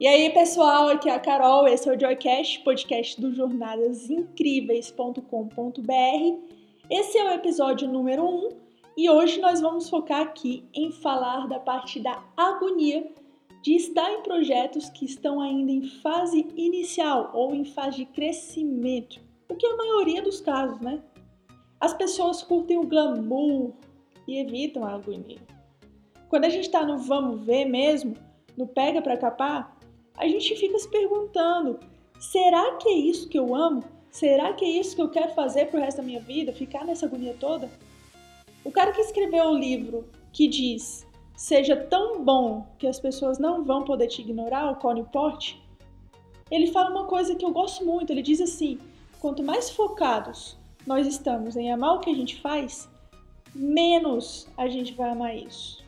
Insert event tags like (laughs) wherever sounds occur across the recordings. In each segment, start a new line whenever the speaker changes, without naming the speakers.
E aí, pessoal, aqui é a Carol, esse é o Joycast, podcast do jornadasincríveis.com.br. Esse é o episódio número 1 e hoje nós vamos focar aqui em falar da parte da agonia de estar em projetos que estão ainda em fase inicial ou em fase de crescimento, o que é a maioria dos casos, né? As pessoas curtem o glamour e evitam a agonia. Quando a gente está no vamos ver mesmo, no pega para capar, a gente fica se perguntando: será que é isso que eu amo? Será que é isso que eu quero fazer pro resto da minha vida? Ficar nessa agonia toda? O cara que escreveu o livro que diz seja tão bom que as pessoas não vão poder te ignorar, o Connie Porte, ele fala uma coisa que eu gosto muito. Ele diz assim: quanto mais focados nós estamos em amar o que a gente faz, menos a gente vai amar isso.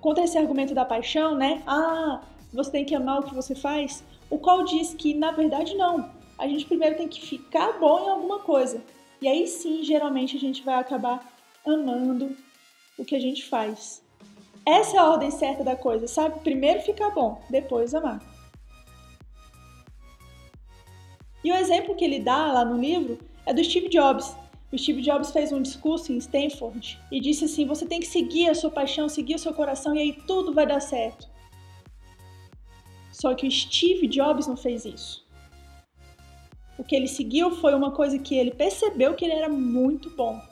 Contra esse argumento da paixão, né? Ah, você tem que amar o que você faz. O qual diz que, na verdade, não. A gente primeiro tem que ficar bom em alguma coisa. E aí sim, geralmente, a gente vai acabar amando o que a gente faz. Essa é a ordem certa da coisa, sabe? Primeiro ficar bom, depois amar. E o exemplo que ele dá lá no livro é do Steve Jobs. O Steve Jobs fez um discurso em Stanford e disse assim: você tem que seguir a sua paixão, seguir o seu coração e aí tudo vai dar certo. Só que o Steve Jobs não fez isso. O que ele seguiu foi uma coisa que ele percebeu que ele era muito bom.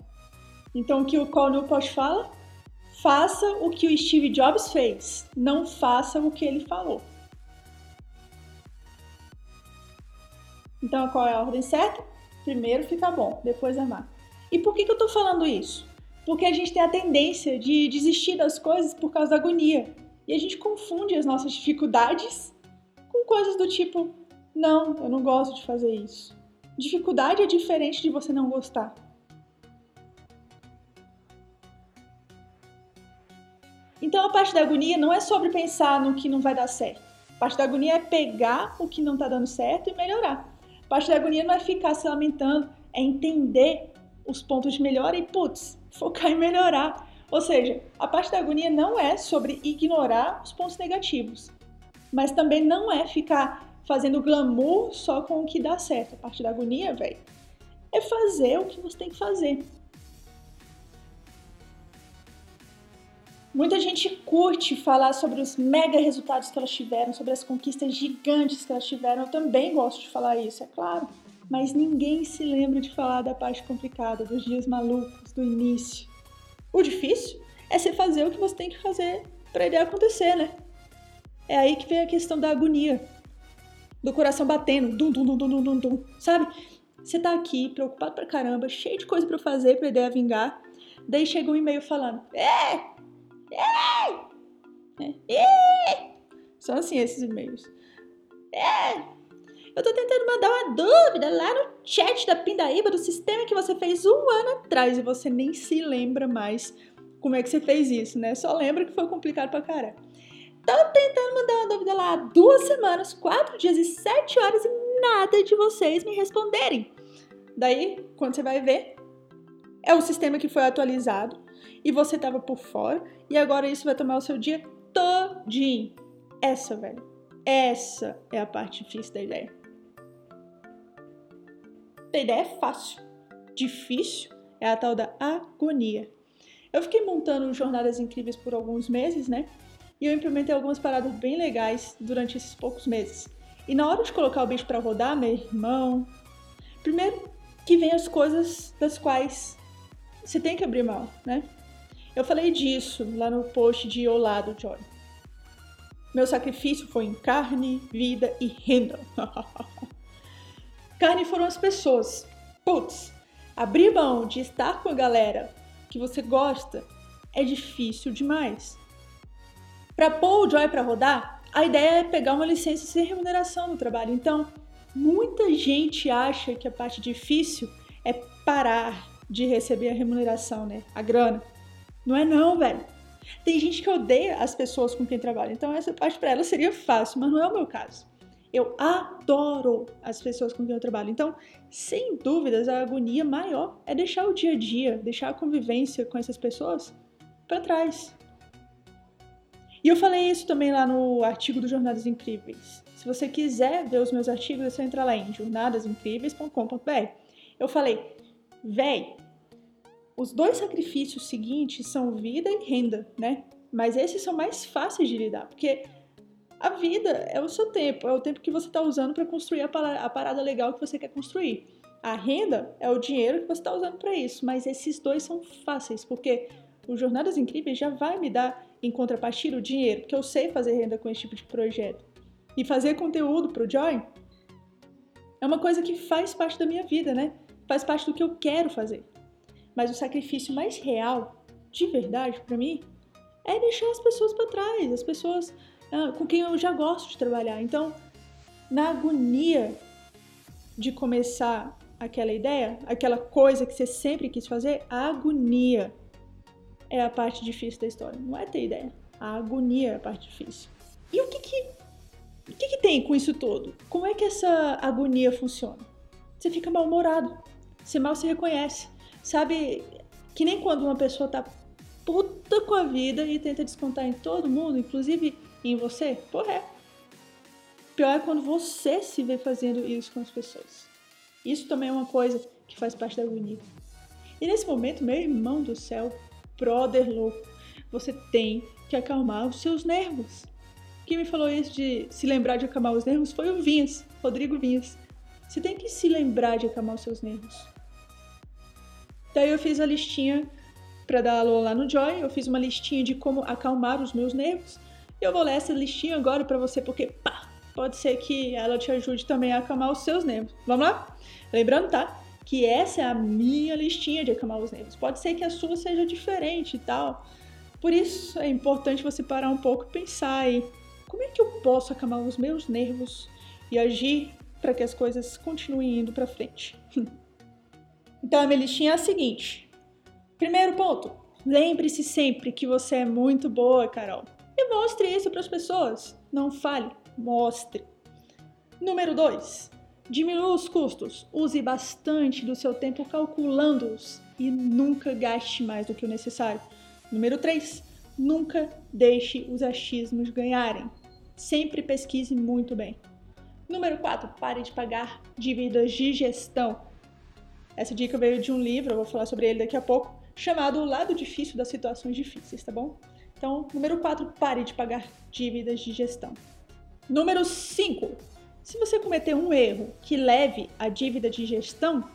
Então o que o Cole Newport fala? Faça o que o Steve Jobs fez, não faça o que ele falou. Então, qual é a ordem certa? Primeiro ficar bom, depois amar. E por que, que eu tô falando isso? Porque a gente tem a tendência de desistir das coisas por causa da agonia. E a gente confunde as nossas dificuldades com coisas do tipo: não, eu não gosto de fazer isso. Dificuldade é diferente de você não gostar. Então a parte da agonia não é sobre pensar no que não vai dar certo. A parte da agonia é pegar o que não está dando certo e melhorar. A parte da agonia não é ficar se lamentando, é entender os pontos de melhora e, putz, focar em melhorar. Ou seja, a parte da agonia não é sobre ignorar os pontos negativos, mas também não é ficar fazendo glamour só com o que dá certo. A parte da agonia, velho, é fazer o que você tem que fazer. Muita gente curte falar sobre os mega resultados que elas tiveram, sobre as conquistas gigantes que elas tiveram. Eu também gosto de falar isso, é claro. Mas ninguém se lembra de falar da parte complicada, dos dias malucos, do início. O difícil é você fazer o que você tem que fazer para ele acontecer, né? É aí que vem a questão da agonia, do coração batendo, dum dum dum dum dum dum, sabe? Você tá aqui preocupado pra caramba, cheio de coisa para fazer pra ideia vingar. Daí chega um e-mail falando: "É, é. É. São assim esses e-mails. É. Eu tô tentando mandar uma dúvida lá no chat da Pindaíba do sistema que você fez um ano atrás e você nem se lembra mais como é que você fez isso, né? Só lembra que foi complicado pra cara. Tô tentando mandar uma dúvida lá há duas semanas, quatro dias e sete horas e nada de vocês me responderem. Daí, quando você vai ver, é o sistema que foi atualizado e você tava por fora e agora isso vai tomar o seu dia todinho. Essa, velho. Essa é a parte difícil da ideia. A ideia é fácil. Difícil é a tal da agonia. Eu fiquei montando jornadas incríveis por alguns meses, né? E eu implementei algumas paradas bem legais durante esses poucos meses. E na hora de colocar o bicho para rodar, meu irmão, primeiro que vem as coisas das quais você tem que abrir mão, né? Eu falei disso lá no post de Olá do Joy. Meu sacrifício foi em carne, vida e renda. (laughs) carne foram as pessoas. Putz, abrir mão de estar com a galera que você gosta é difícil demais. Para pôr o Joy para rodar, a ideia é pegar uma licença sem remuneração no trabalho. Então, muita gente acha que a parte difícil é parar de receber a remuneração, né? A grana. Não é não, velho. Tem gente que odeia as pessoas com quem trabalha, então essa parte para ela seria fácil, mas não é o meu caso. Eu adoro as pessoas com quem eu trabalho. Então, sem dúvidas, a agonia maior é deixar o dia a dia, deixar a convivência com essas pessoas para trás. E eu falei isso também lá no artigo do Jornadas Incríveis. Se você quiser ver os meus artigos, é só entrar lá em jornadasincríveis.com.br. Eu falei, véi, os dois sacrifícios seguintes são vida e renda, né? Mas esses são mais fáceis de lidar, porque a vida é o seu tempo, é o tempo que você está usando para construir a parada legal que você quer construir. A renda é o dinheiro que você está usando para isso, mas esses dois são fáceis, porque o Jornadas Incríveis já vai me dar em contrapartida o dinheiro, porque eu sei fazer renda com esse tipo de projeto. E fazer conteúdo para o Joy é uma coisa que faz parte da minha vida, né? Faz parte do que eu quero fazer. Mas o sacrifício mais real, de verdade, para mim, é deixar as pessoas para trás, as pessoas ah, com quem eu já gosto de trabalhar. Então, na agonia de começar aquela ideia, aquela coisa que você sempre quis fazer, a agonia é a parte difícil da história. Não é ter ideia. A agonia é a parte difícil. E o que que, o que, que tem com isso todo? Como é que essa agonia funciona? Você fica mal-humorado. Você mal se reconhece. Sabe, que nem quando uma pessoa tá puta com a vida e tenta descontar em todo mundo, inclusive em você. Porra, é. Pior é quando você se vê fazendo isso com as pessoas. Isso também é uma coisa que faz parte da agonia. E nesse momento, meu irmão do céu, brother louco, você tem que acalmar os seus nervos. Quem me falou isso de se lembrar de acalmar os nervos foi o Vinhas, Rodrigo Vinhas. Você tem que se lembrar de acalmar os seus nervos. Daí eu fiz a listinha para dar alô lá no Joy, eu fiz uma listinha de como acalmar os meus nervos. Eu vou ler essa listinha agora para você porque pá, pode ser que ela te ajude também a acalmar os seus nervos. Vamos lá? Lembrando, tá? Que essa é a minha listinha de acalmar os nervos. Pode ser que a sua seja diferente e tal. Por isso é importante você parar um pouco e pensar aí, como é que eu posso acalmar os meus nervos e agir para que as coisas continuem indo para frente? (laughs) então a minha listinha é a seguinte. Primeiro ponto, lembre-se sempre que você é muito boa, Carol. E mostre isso para as pessoas. Não fale, mostre. Número 2. Diminua os custos. Use bastante do seu tempo calculando-os e nunca gaste mais do que o necessário. Número 3. Nunca deixe os achismos ganharem. Sempre pesquise muito bem. Número 4. Pare de pagar dívidas de gestão. Essa dica veio de um livro, eu vou falar sobre ele daqui a pouco, chamado O Lado Difícil das Situações Difíceis, tá bom? Então, número 4, pare de pagar dívidas de gestão. Número 5, se você cometer um erro que leve a dívida de gestão,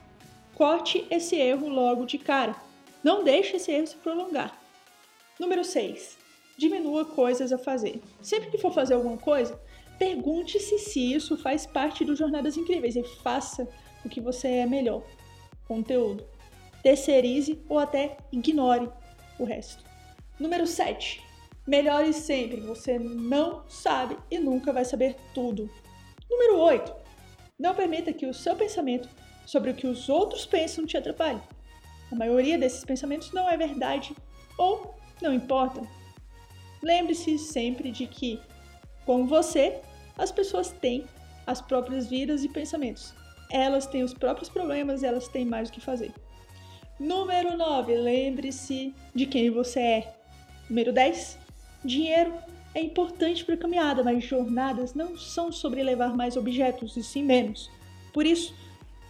corte esse erro logo de cara. Não deixe esse erro se prolongar. Número 6, diminua coisas a fazer. Sempre que for fazer alguma coisa, pergunte-se se isso faz parte do Jornadas Incríveis e faça o que você é melhor. Conteúdo terceirize ou até ignore o resto. Número 7. Melhore sempre. Você não sabe e nunca vai saber tudo. Número 8. Não permita que o seu pensamento sobre o que os outros pensam te atrapalhe. A maioria desses pensamentos não é verdade ou não importa. Lembre-se sempre de que, como você, as pessoas têm as próprias vidas e pensamentos. Elas têm os próprios problemas, elas têm mais o que fazer. Número 9, lembre-se de quem você é. Número 10, dinheiro é importante para a caminhada, mas jornadas não são sobre levar mais objetos e sim menos. Por isso,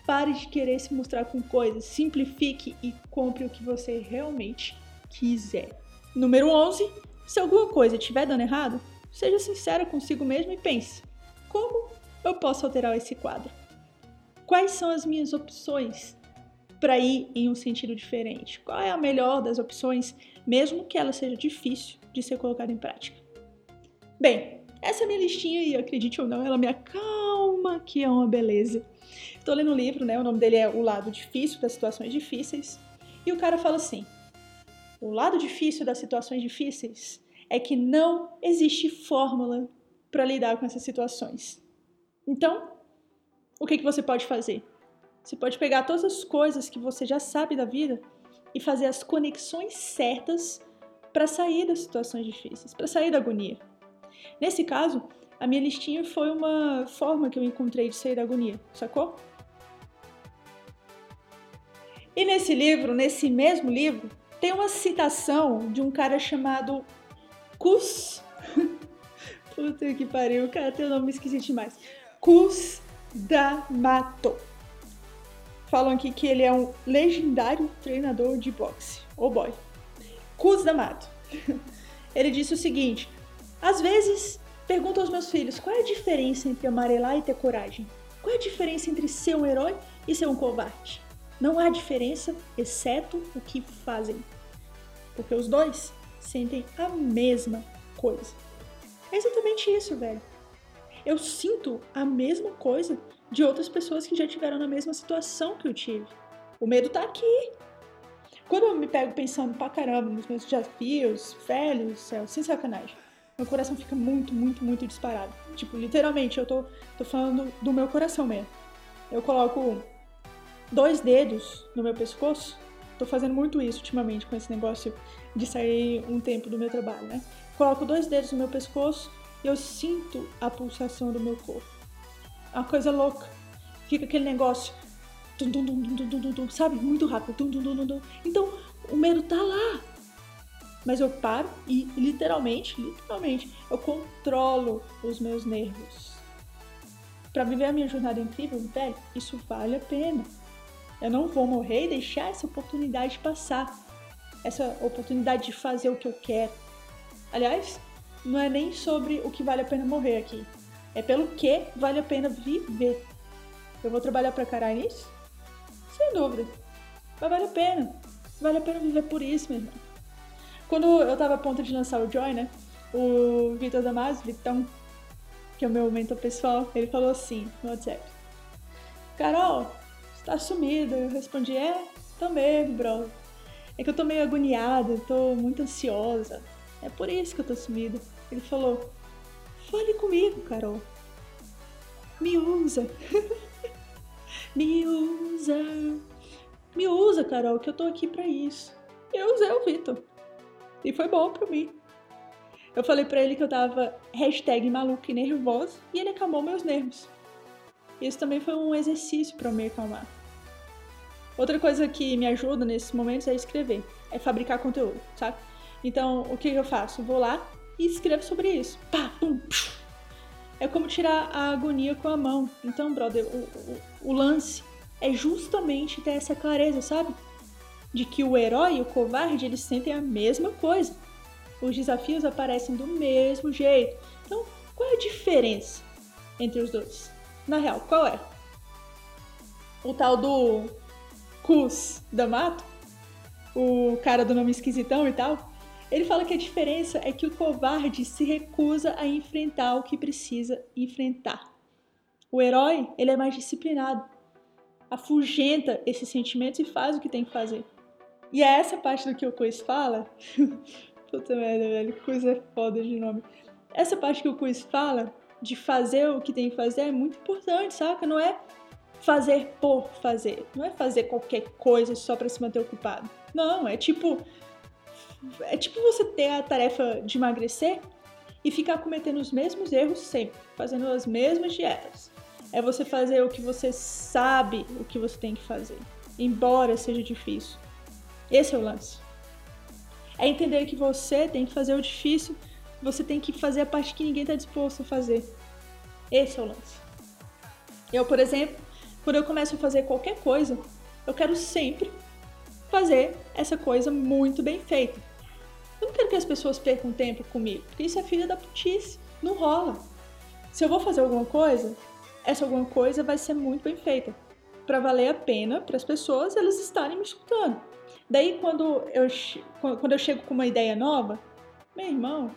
pare de querer se mostrar com coisas, simplifique e compre o que você realmente quiser. Número 11, se alguma coisa estiver dando errado, seja sincera consigo mesmo e pense: como eu posso alterar esse quadro? Quais são as minhas opções? para ir em um sentido diferente? Qual é a melhor das opções, mesmo que ela seja difícil de ser colocada em prática? Bem, essa é minha listinha e acredite ou não, ela me acalma, que é uma beleza. Estou lendo um livro, né? O nome dele é O Lado Difícil das Situações Difíceis. E o cara fala assim: o lado difícil das situações difíceis é que não existe fórmula para lidar com essas situações. Então, o que, que você pode fazer? Você pode pegar todas as coisas que você já sabe da vida e fazer as conexões certas para sair das situações difíceis, para sair da agonia. Nesse caso, a minha listinha foi uma forma que eu encontrei de sair da agonia, sacou? E nesse livro, nesse mesmo livro, tem uma citação de um cara chamado Kus (laughs) Puta que pariu, o cara tem um nome esquisito demais. Cus D'Amato. Falam aqui que ele é um legendário treinador de boxe. Oh boy. Cus D'Amato. (laughs) Ele disse o seguinte: Às vezes pergunto aos meus filhos qual é a diferença entre amarelar e ter coragem. Qual é a diferença entre ser um herói e ser um covarde? Não há diferença, exceto o que fazem. Porque os dois sentem a mesma coisa. É exatamente isso, velho. Eu sinto a mesma coisa de outras pessoas que já tiveram na mesma situação que eu tive. O medo tá aqui. Quando eu me pego pensando pra caramba nos meus desafios, velhos, céu, sem sacanagem, meu coração fica muito, muito, muito disparado. Tipo, literalmente, eu tô, tô falando do meu coração mesmo. Eu coloco dois dedos no meu pescoço. Tô fazendo muito isso ultimamente com esse negócio de sair um tempo do meu trabalho, né? Coloco dois dedos no meu pescoço e eu sinto a pulsação do meu corpo. É uma coisa louca. Fica aquele negócio, dum, dum, dum, sabe? Muito rápido. Então, o medo tá lá. Mas eu paro e, literalmente, literalmente, eu controlo os meus nervos. Para viver a minha jornada incrível, velho, isso vale a pena. Eu não vou morrer e deixar essa oportunidade passar. Essa oportunidade de fazer o que eu quero. Aliás, não é nem sobre o que vale a pena morrer aqui. É pelo que vale a pena viver. Eu vou trabalhar para caralho nisso? Sem dúvida. Mas vale a pena. Vale a pena viver por isso, meu irmão. Quando eu tava a ponto de lançar o Joy, né? O Vitor Damasio, Vitão, que é o meu mentor pessoal, ele falou assim no WhatsApp. Carol, tá sumida. Eu respondi, é, tô mesmo, bro. É que eu tô meio agoniada, tô muito ansiosa. É por isso que eu tô sumida. Ele falou, fale comigo, Carol. Me usa. (laughs) Me usa. Me usa, Carol, que eu tô aqui para isso. Eu usei o Vitor. E foi bom pra mim. Eu falei pra ele que eu tava hashtag maluca e nervosa e ele acalmou meus nervos. Isso também foi um exercício para me acalmar. Outra coisa que me ajuda nesses momentos é escrever, é fabricar conteúdo, sabe? Então, o que eu faço? Vou lá e escrevo sobre isso. Pá, pum, É como tirar a agonia com a mão. Então, brother, o, o, o lance é justamente ter essa clareza, sabe? De que o herói e o covarde, eles sentem a mesma coisa. Os desafios aparecem do mesmo jeito. Então, qual é a diferença entre os dois? Na real, qual é? O tal do Cus D'Amato, o cara do nome esquisitão e tal, ele fala que a diferença é que o covarde se recusa a enfrentar o que precisa enfrentar. O herói, ele é mais disciplinado, afugenta esses sentimentos e faz o que tem que fazer. E é essa parte do que o Quiz fala. (laughs) Puta merda, velho, Quiz é foda de nome. Essa parte que o Quiz fala de fazer o que tem que fazer é muito importante, saca? Não é fazer por fazer. Não é fazer qualquer coisa só para se manter ocupado. Não, é tipo. É tipo você ter a tarefa de emagrecer e ficar cometendo os mesmos erros sempre, fazendo as mesmas dietas. É você fazer o que você sabe o que você tem que fazer, embora seja difícil. Esse é o lance. É entender que você tem que fazer o difícil, você tem que fazer a parte que ninguém está disposto a fazer. Esse é o lance. Eu, por exemplo, quando eu começo a fazer qualquer coisa, eu quero sempre fazer essa coisa muito bem feita. Eu não quero que as pessoas percam tempo comigo, porque isso é filha da putice. Não rola. Se eu vou fazer alguma coisa, essa alguma coisa vai ser muito bem feita. Para valer a pena para as pessoas elas estarem me escutando. Daí, quando eu, quando eu chego com uma ideia nova, meu irmão,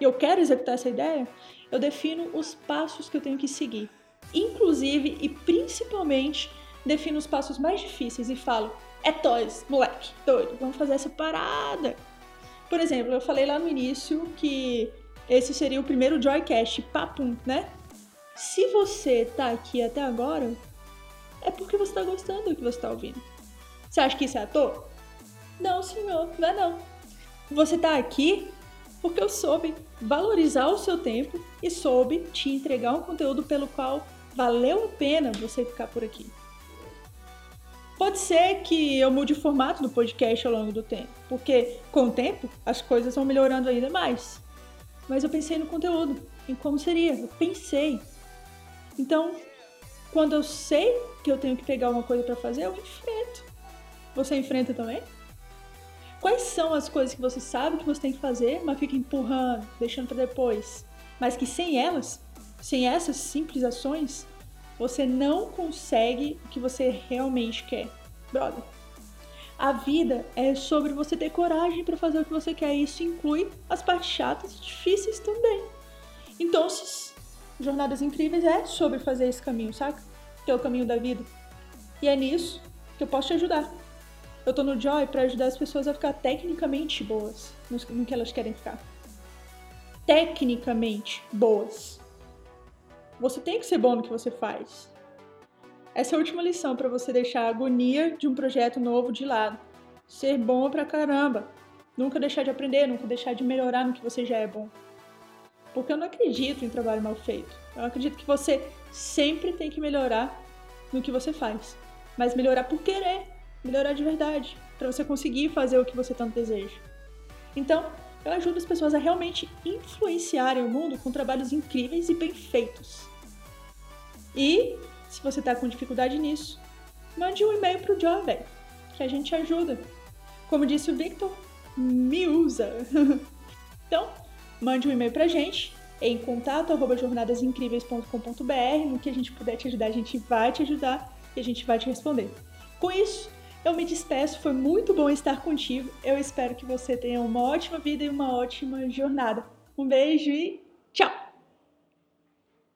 e eu quero executar essa ideia, eu defino os passos que eu tenho que seguir inclusive e principalmente defino os passos mais difíceis e falo: é toys, moleque, doido, vamos fazer essa parada. Por exemplo, eu falei lá no início que esse seria o primeiro Joycast papum, né? Se você tá aqui até agora, é porque você tá gostando do que você tá ouvindo. Você acha que isso é à toa? Não, senhor, não é não. Você tá aqui porque eu soube valorizar o seu tempo e soube te entregar um conteúdo pelo qual valeu a pena você ficar por aqui. Pode ser que eu mude o formato do podcast ao longo do tempo, porque com o tempo as coisas vão melhorando ainda mais. mas eu pensei no conteúdo, em como seria. Eu pensei. Então, quando eu sei que eu tenho que pegar alguma coisa para fazer, eu enfrento. Você enfrenta também? Quais são as coisas que você sabe que você tem que fazer, mas fica empurrando, deixando para depois? Mas que sem elas, sem essas simples ações, você não consegue o que você realmente quer. Brother, a vida é sobre você ter coragem para fazer o que você quer. E isso inclui as partes chatas e difíceis também. Então, Jornadas Incríveis é sobre fazer esse caminho, saca? Que é o caminho da vida. E é nisso que eu posso te ajudar. Eu tô no Joy para ajudar as pessoas a ficar tecnicamente boas no que elas querem ficar. Tecnicamente boas. Você tem que ser bom no que você faz. Essa é a última lição para você deixar a agonia de um projeto novo de lado. Ser bom pra caramba. Nunca deixar de aprender, nunca deixar de melhorar no que você já é bom. Porque eu não acredito em trabalho mal feito. Eu acredito que você sempre tem que melhorar no que você faz. Mas melhorar por querer, melhorar de verdade, para você conseguir fazer o que você tanto deseja. Então, eu ajudo as pessoas a realmente influenciarem o mundo com trabalhos incríveis e bem feitos. E, se você está com dificuldade nisso, mande um e-mail pro John, velho, que a gente ajuda. Como disse o Victor, me usa. (laughs) então, mande um e-mail pra gente em contato jornadasincríveis.com.br. No que a gente puder te ajudar, a gente vai te ajudar e a gente vai te responder. Com isso, eu me despeço, foi muito bom estar contigo. Eu espero que você tenha uma ótima vida e uma ótima jornada. Um beijo e tchau!